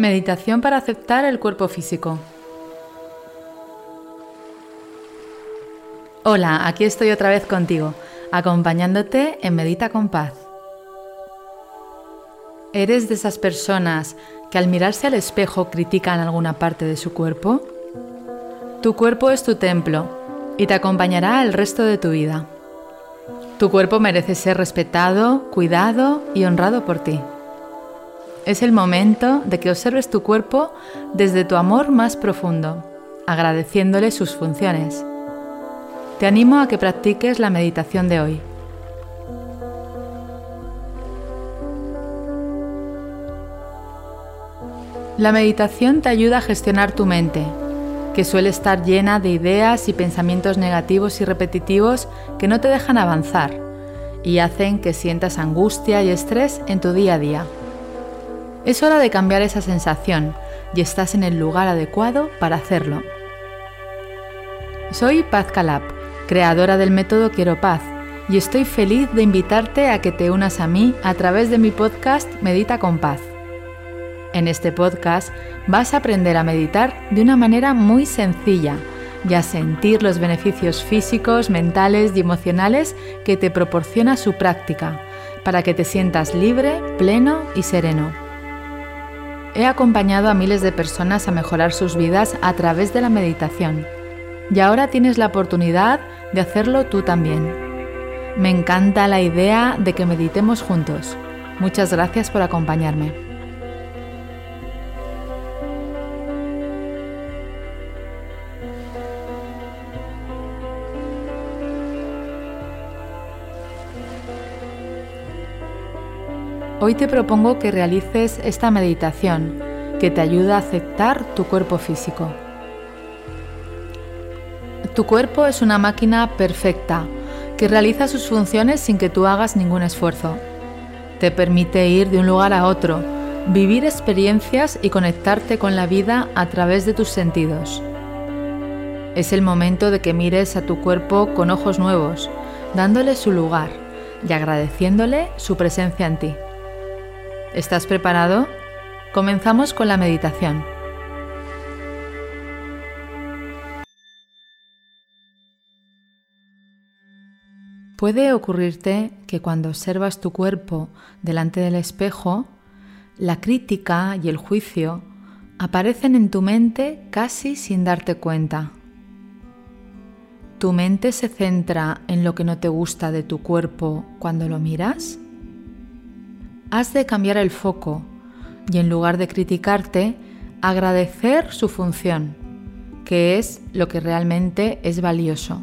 Meditación para aceptar el cuerpo físico. Hola, aquí estoy otra vez contigo, acompañándote en Medita con Paz. ¿Eres de esas personas que al mirarse al espejo critican alguna parte de su cuerpo? Tu cuerpo es tu templo y te acompañará el resto de tu vida. Tu cuerpo merece ser respetado, cuidado y honrado por ti. Es el momento de que observes tu cuerpo desde tu amor más profundo, agradeciéndole sus funciones. Te animo a que practiques la meditación de hoy. La meditación te ayuda a gestionar tu mente, que suele estar llena de ideas y pensamientos negativos y repetitivos que no te dejan avanzar y hacen que sientas angustia y estrés en tu día a día. Es hora de cambiar esa sensación y estás en el lugar adecuado para hacerlo. Soy Paz Calab, creadora del método Quiero Paz, y estoy feliz de invitarte a que te unas a mí a través de mi podcast Medita con Paz. En este podcast vas a aprender a meditar de una manera muy sencilla y a sentir los beneficios físicos, mentales y emocionales que te proporciona su práctica, para que te sientas libre, pleno y sereno. He acompañado a miles de personas a mejorar sus vidas a través de la meditación y ahora tienes la oportunidad de hacerlo tú también. Me encanta la idea de que meditemos juntos. Muchas gracias por acompañarme. Hoy te propongo que realices esta meditación que te ayuda a aceptar tu cuerpo físico. Tu cuerpo es una máquina perfecta que realiza sus funciones sin que tú hagas ningún esfuerzo. Te permite ir de un lugar a otro, vivir experiencias y conectarte con la vida a través de tus sentidos. Es el momento de que mires a tu cuerpo con ojos nuevos, dándole su lugar y agradeciéndole su presencia en ti. ¿Estás preparado? Comenzamos con la meditación. Puede ocurrirte que cuando observas tu cuerpo delante del espejo, la crítica y el juicio aparecen en tu mente casi sin darte cuenta. ¿Tu mente se centra en lo que no te gusta de tu cuerpo cuando lo miras? Has de cambiar el foco y en lugar de criticarte, agradecer su función, que es lo que realmente es valioso.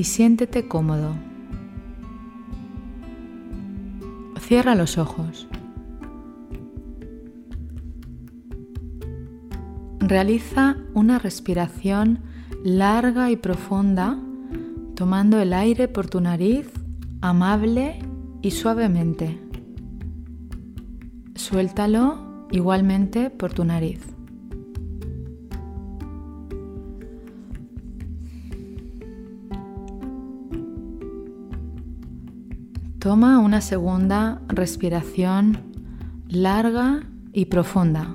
y siéntete cómodo. Cierra los ojos. Realiza una respiración larga y profunda, tomando el aire por tu nariz amable y suavemente. Suéltalo igualmente por tu nariz. Toma una segunda respiración larga y profunda.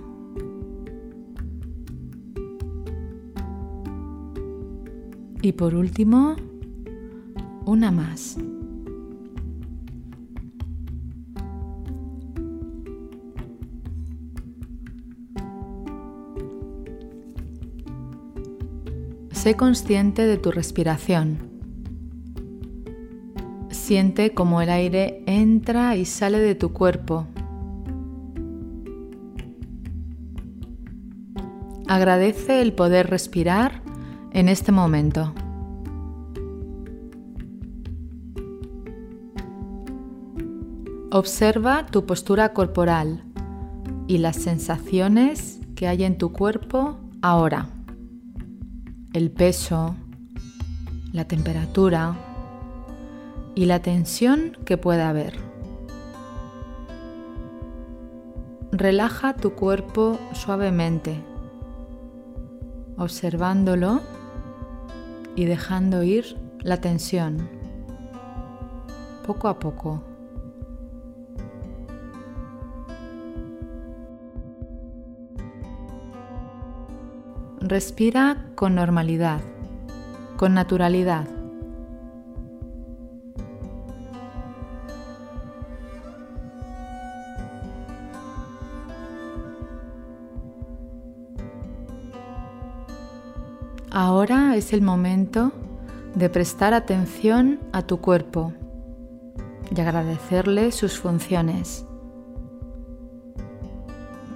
Y por último, una más. Sé consciente de tu respiración. Siente cómo el aire entra y sale de tu cuerpo. Agradece el poder respirar en este momento. Observa tu postura corporal y las sensaciones que hay en tu cuerpo ahora. El peso, la temperatura y la tensión que pueda haber. Relaja tu cuerpo suavemente, observándolo y dejando ir la tensión, poco a poco. Respira con normalidad, con naturalidad. Es el momento de prestar atención a tu cuerpo y agradecerle sus funciones.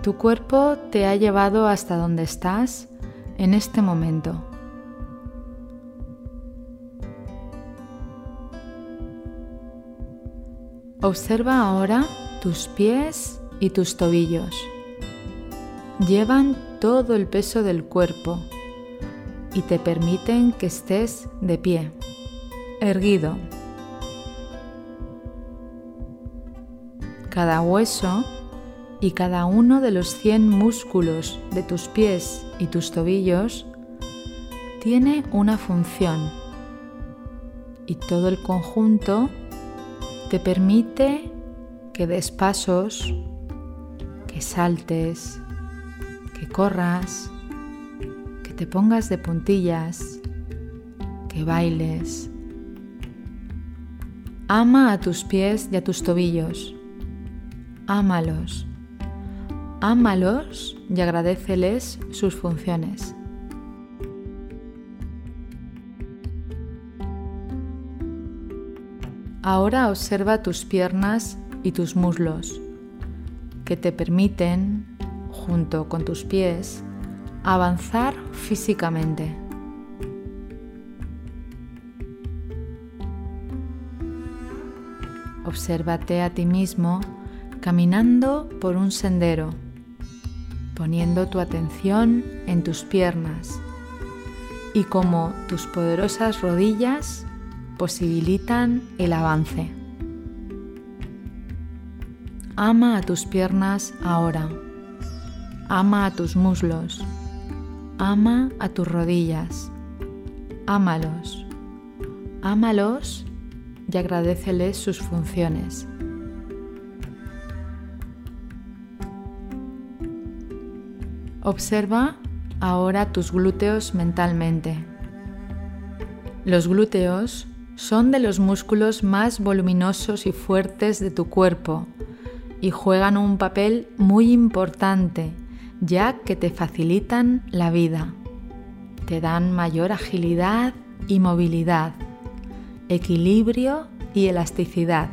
Tu cuerpo te ha llevado hasta donde estás en este momento. Observa ahora tus pies y tus tobillos. Llevan todo el peso del cuerpo y te permiten que estés de pie, erguido. Cada hueso y cada uno de los 100 músculos de tus pies y tus tobillos tiene una función y todo el conjunto te permite que des pasos, que saltes, que corras, te pongas de puntillas, que bailes. Ama a tus pies y a tus tobillos. Ámalos Ámalos y agradeceles sus funciones. Ahora observa tus piernas y tus muslos, que te permiten, junto con tus pies, avanzar físicamente. Obsérvate a ti mismo caminando por un sendero poniendo tu atención en tus piernas y cómo tus poderosas rodillas posibilitan el avance. Ama a tus piernas ahora. Ama a tus muslos. Ama a tus rodillas. Ámalos. Ámalos y agradeceles sus funciones. Observa ahora tus glúteos mentalmente. Los glúteos son de los músculos más voluminosos y fuertes de tu cuerpo y juegan un papel muy importante ya que te facilitan la vida. Te dan mayor agilidad y movilidad, equilibrio y elasticidad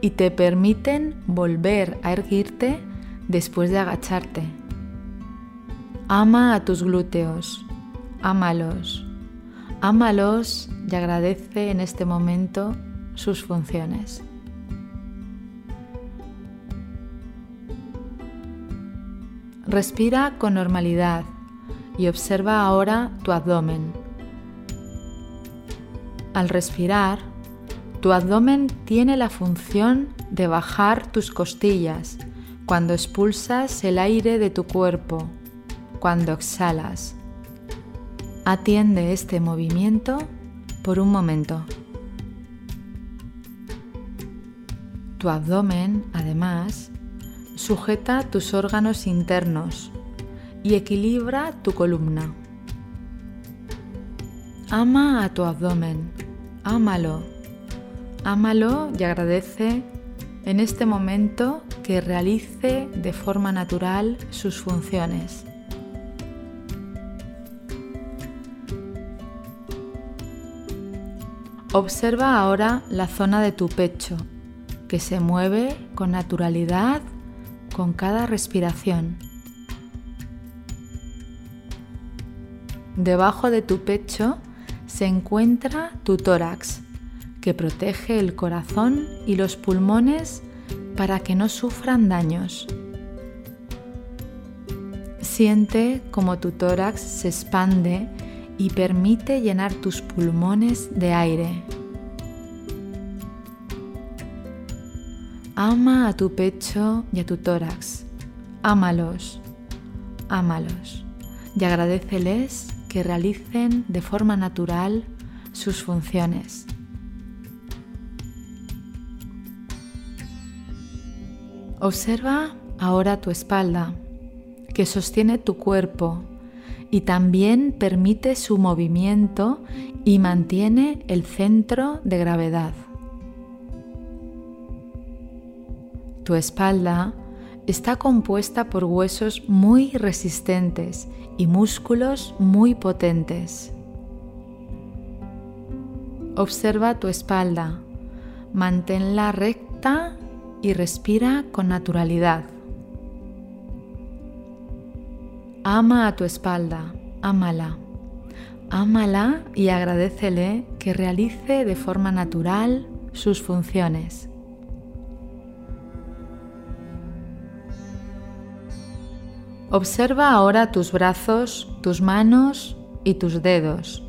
y te permiten volver a erguirte después de agacharte Ama a tus glúteos, ámalos, ámalos y agradece en este momento sus funciones. Respira con normalidad y observa ahora tu abdomen. Al respirar, tu abdomen tiene la función de bajar tus costillas cuando expulsas el aire de tu cuerpo cuando exhalas. Atiende este movimiento por un momento. Tu abdomen, además, sujeta tus órganos internos y equilibra tu columna. Ama a tu abdomen, ámalo, ámalo y agradece en este momento que realice de forma natural sus funciones. Observa ahora la zona de tu pecho que se mueve con naturalidad con cada respiración. Debajo de tu pecho se encuentra tu tórax, que protege el corazón y los pulmones para que no sufran daños. Siente como tu tórax se expande y permite llenar tus pulmones de aire. Ama a tu pecho y a tu tórax. Ámalos, ámalos y agradeceles que realicen de forma natural sus funciones. Observa ahora tu espalda, que sostiene tu cuerpo y también permite su movimiento y mantiene el centro de gravedad. Tu espalda está compuesta por huesos muy resistentes y músculos muy potentes. Observa tu espalda, manténla recta y respira con naturalidad. Ama a tu espalda, ámala. Ámala y agradecele que realice de forma natural sus funciones. Observa ahora tus brazos, tus manos y tus dedos.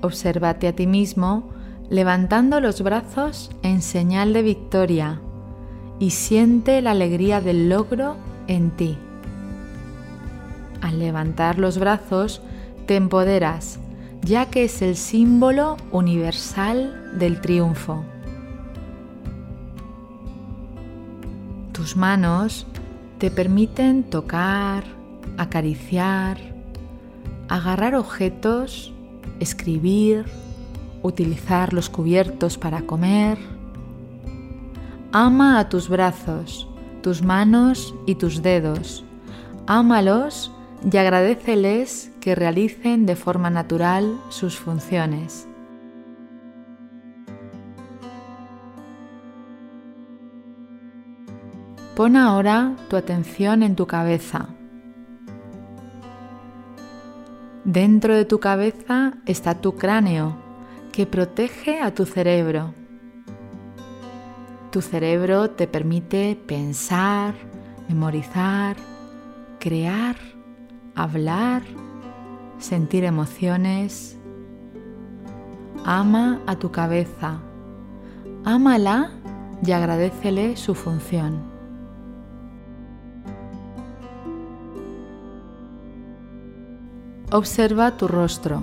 Obsérvate a ti mismo levantando los brazos en señal de victoria y siente la alegría del logro en ti. Al levantar los brazos te empoderas, ya que es el símbolo universal del triunfo. Tus manos te permiten tocar, acariciar, agarrar objetos, escribir, utilizar los cubiertos para comer. Ama a tus brazos, tus manos y tus dedos. Ámalos y agradeceles que realicen de forma natural sus funciones. Pon ahora tu atención en tu cabeza. Dentro de tu cabeza está tu cráneo, que protege a tu cerebro. Tu cerebro te permite pensar, memorizar, crear, hablar, sentir emociones. Ama a tu cabeza, ámala y agradecele su función. Observa tu rostro.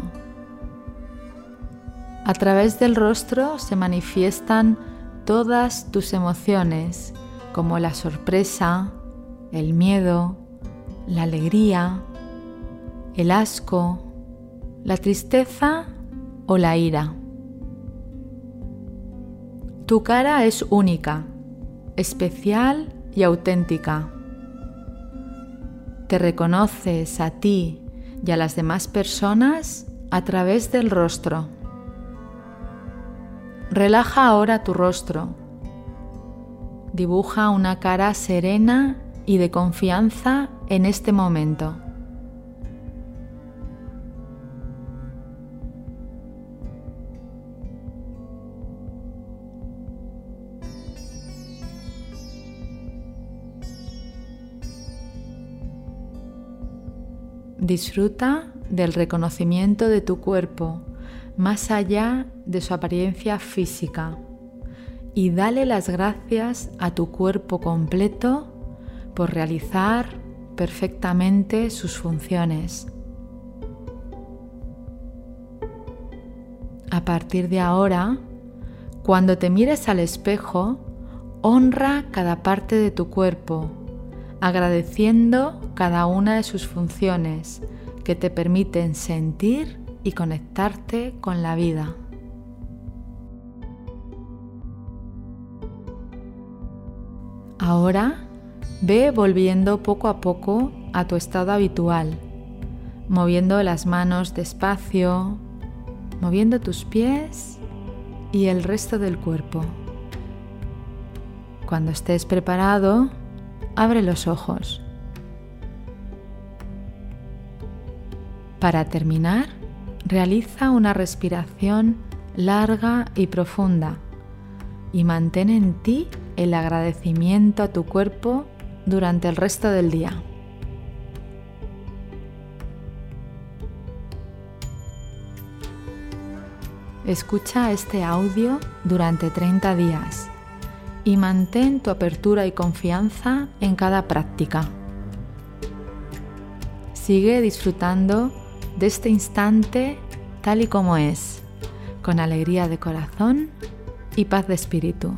A través del rostro se manifiestan todas tus emociones, como la sorpresa, el miedo, la alegría, el asco, la tristeza o la ira. Tu cara es única, especial y auténtica. Te reconoces a ti y a las demás personas a través del rostro. Relaja ahora tu rostro. Dibuja una cara serena y de confianza en este momento. Disfruta del reconocimiento de tu cuerpo más allá de su apariencia física y dale las gracias a tu cuerpo completo por realizar perfectamente sus funciones. A partir de ahora, cuando te mires al espejo, honra cada parte de tu cuerpo agradeciendo cada una de sus funciones que te permiten sentir y conectarte con la vida. Ahora ve volviendo poco a poco a tu estado habitual, moviendo las manos despacio, moviendo tus pies y el resto del cuerpo. Cuando estés preparado, abre los ojos. Para terminar, realiza una respiración larga y profunda y mantén en ti el agradecimiento a tu cuerpo durante el resto del día. Escucha este audio durante 30 días y mantén tu apertura y confianza en cada práctica. Sigue disfrutando de este instante tal y como es, con alegría de corazón y paz de espíritu.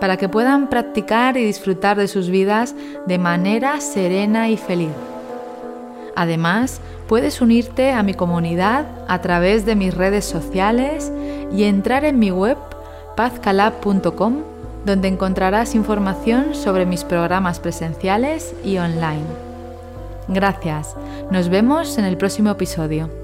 para que puedan practicar y disfrutar de sus vidas de manera serena y feliz. Además, puedes unirte a mi comunidad a través de mis redes sociales y entrar en mi web pazcalab.com donde encontrarás información sobre mis programas presenciales y online. Gracias, nos vemos en el próximo episodio.